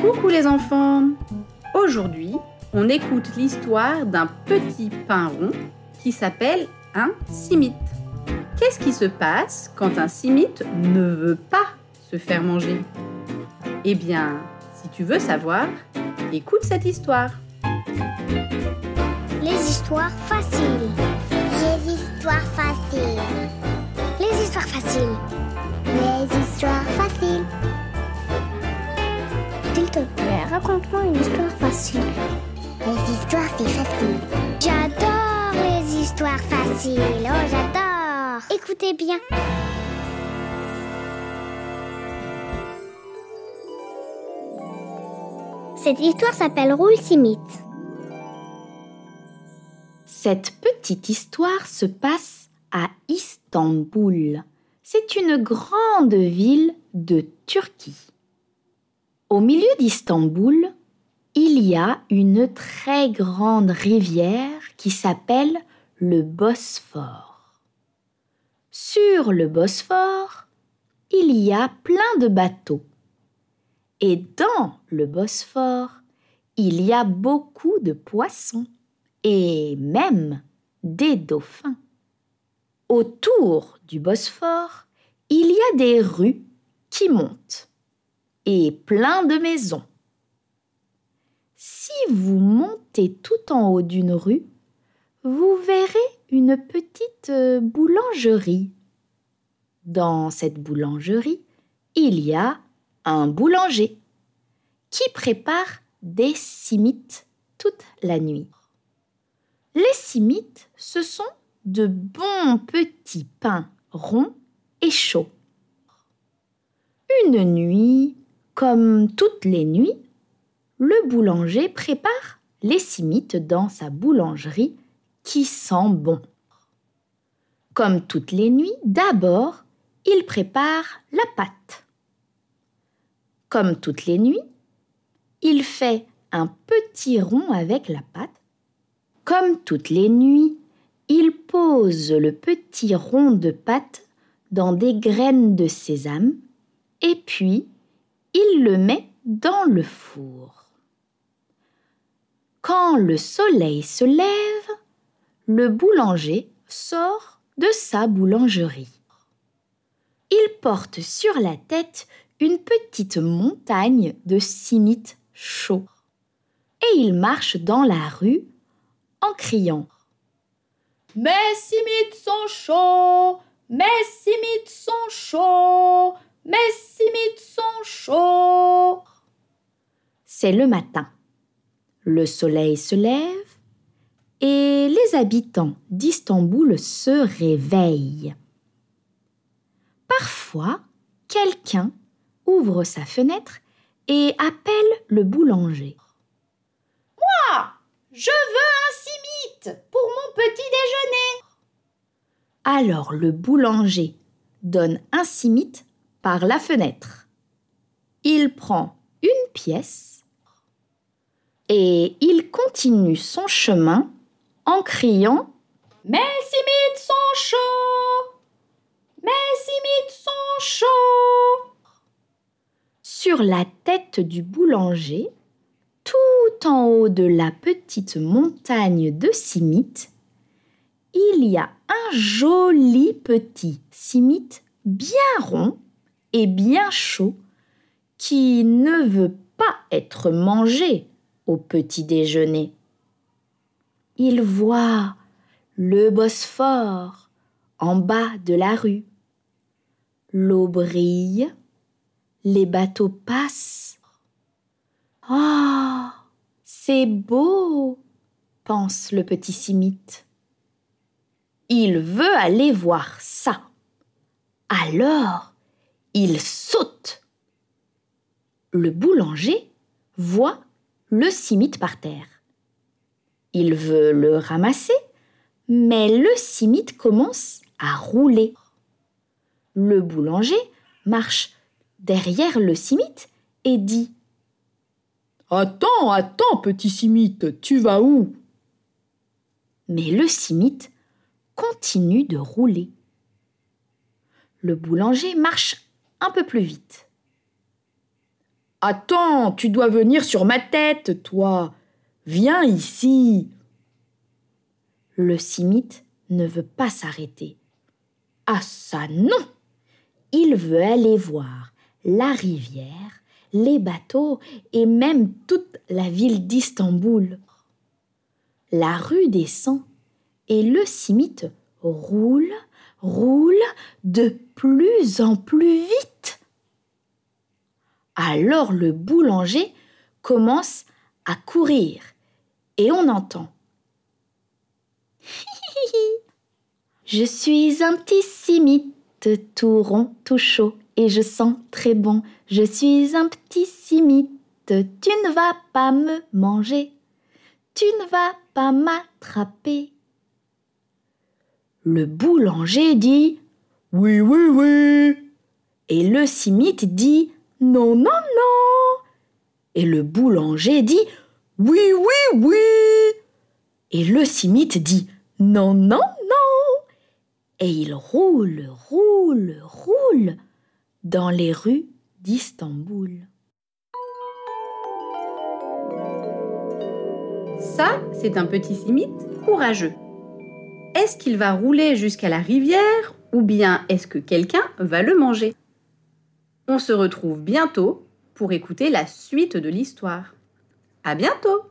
Coucou les enfants Aujourd'hui, on écoute l'histoire d'un petit pain rond qui s'appelle un simite. Qu'est-ce qui se passe quand un simite ne veut pas se faire manger? Eh bien, si tu veux savoir, écoute cette histoire. Les histoires faciles. Les histoires faciles. Les histoires faciles. Raconte-moi une histoire facile. Les histoires, c'est facile. J'adore les histoires faciles. Oh, j'adore. Écoutez bien. Cette histoire s'appelle Roule Simite. Cette petite histoire se passe à Istanbul. C'est une grande ville de Turquie. Au milieu d'Istanbul, il y a une très grande rivière qui s'appelle le Bosphore. Sur le Bosphore, il y a plein de bateaux. Et dans le Bosphore, il y a beaucoup de poissons et même des dauphins. Autour du Bosphore, il y a des rues qui montent et plein de maisons. Si vous montez tout en haut d'une rue, vous verrez une petite euh, boulangerie. Dans cette boulangerie, il y a un boulanger qui prépare des simites toute la nuit. Les simites, ce sont de bons petits pains ronds et chauds. Une nuit, comme toutes les nuits, le boulanger prépare les simites dans sa boulangerie qui sent bon. Comme toutes les nuits, d'abord, il prépare la pâte. Comme toutes les nuits, il fait un petit rond avec la pâte. Comme toutes les nuits, il pose le petit rond de pâte dans des graines de sésame et puis il le met dans le four. Quand le soleil se lève, le boulanger sort de sa boulangerie. Il porte sur la tête une petite montagne de simites chauds et il marche dans la rue en criant Mes simites sont chauds Mes simites sont chauds Mes simites sont chauds C'est le matin. Le soleil se lève et les habitants d'Istanbul se réveillent. Parfois, quelqu'un ouvre sa fenêtre et appelle le boulanger. Moi, je veux un simite pour mon petit déjeuner. Alors le boulanger donne un simite par la fenêtre. Il prend une pièce et il continue son chemin en criant Mes simites sont chauds Mes simites sont chauds Sur la tête du boulanger, tout en haut de la petite montagne de simites, il y a un joli petit simite bien rond et bien chaud qui ne veut pas être mangé au petit déjeuner. Il voit le Bosphore en bas de la rue. L'eau brille, les bateaux passent. Oh, c'est beau, pense le petit simite. Il veut aller voir ça. Alors, il saute. Le boulanger voit le simite par terre. Il veut le ramasser, mais le simite commence à rouler. Le boulanger marche derrière le simite et dit Attends, attends, petit simite, tu vas où? Mais le simite continue de rouler. Le boulanger marche un peu plus vite. Attends, tu dois venir sur ma tête, toi. Viens ici. Le simite ne veut pas s'arrêter. Ah ça non Il veut aller voir la rivière, les bateaux et même toute la ville d'Istanbul. La rue descend et le simite roule, roule de plus en plus vite. Alors le boulanger commence à courir et on entend Je suis un petit simite, tout rond, tout chaud, et je sens très bon. Je suis un petit simite, tu ne vas pas me manger, tu ne vas pas m'attraper. Le boulanger dit Oui, oui, oui. Et le simite dit Non, non, non. Et le boulanger dit Oui, oui, oui. Et le simite dit Non, non, et il roule, roule, roule dans les rues d'Istanbul. Ça, c'est un petit simite courageux. Est-ce qu'il va rouler jusqu'à la rivière ou bien est-ce que quelqu'un va le manger? On se retrouve bientôt pour écouter la suite de l'histoire. À bientôt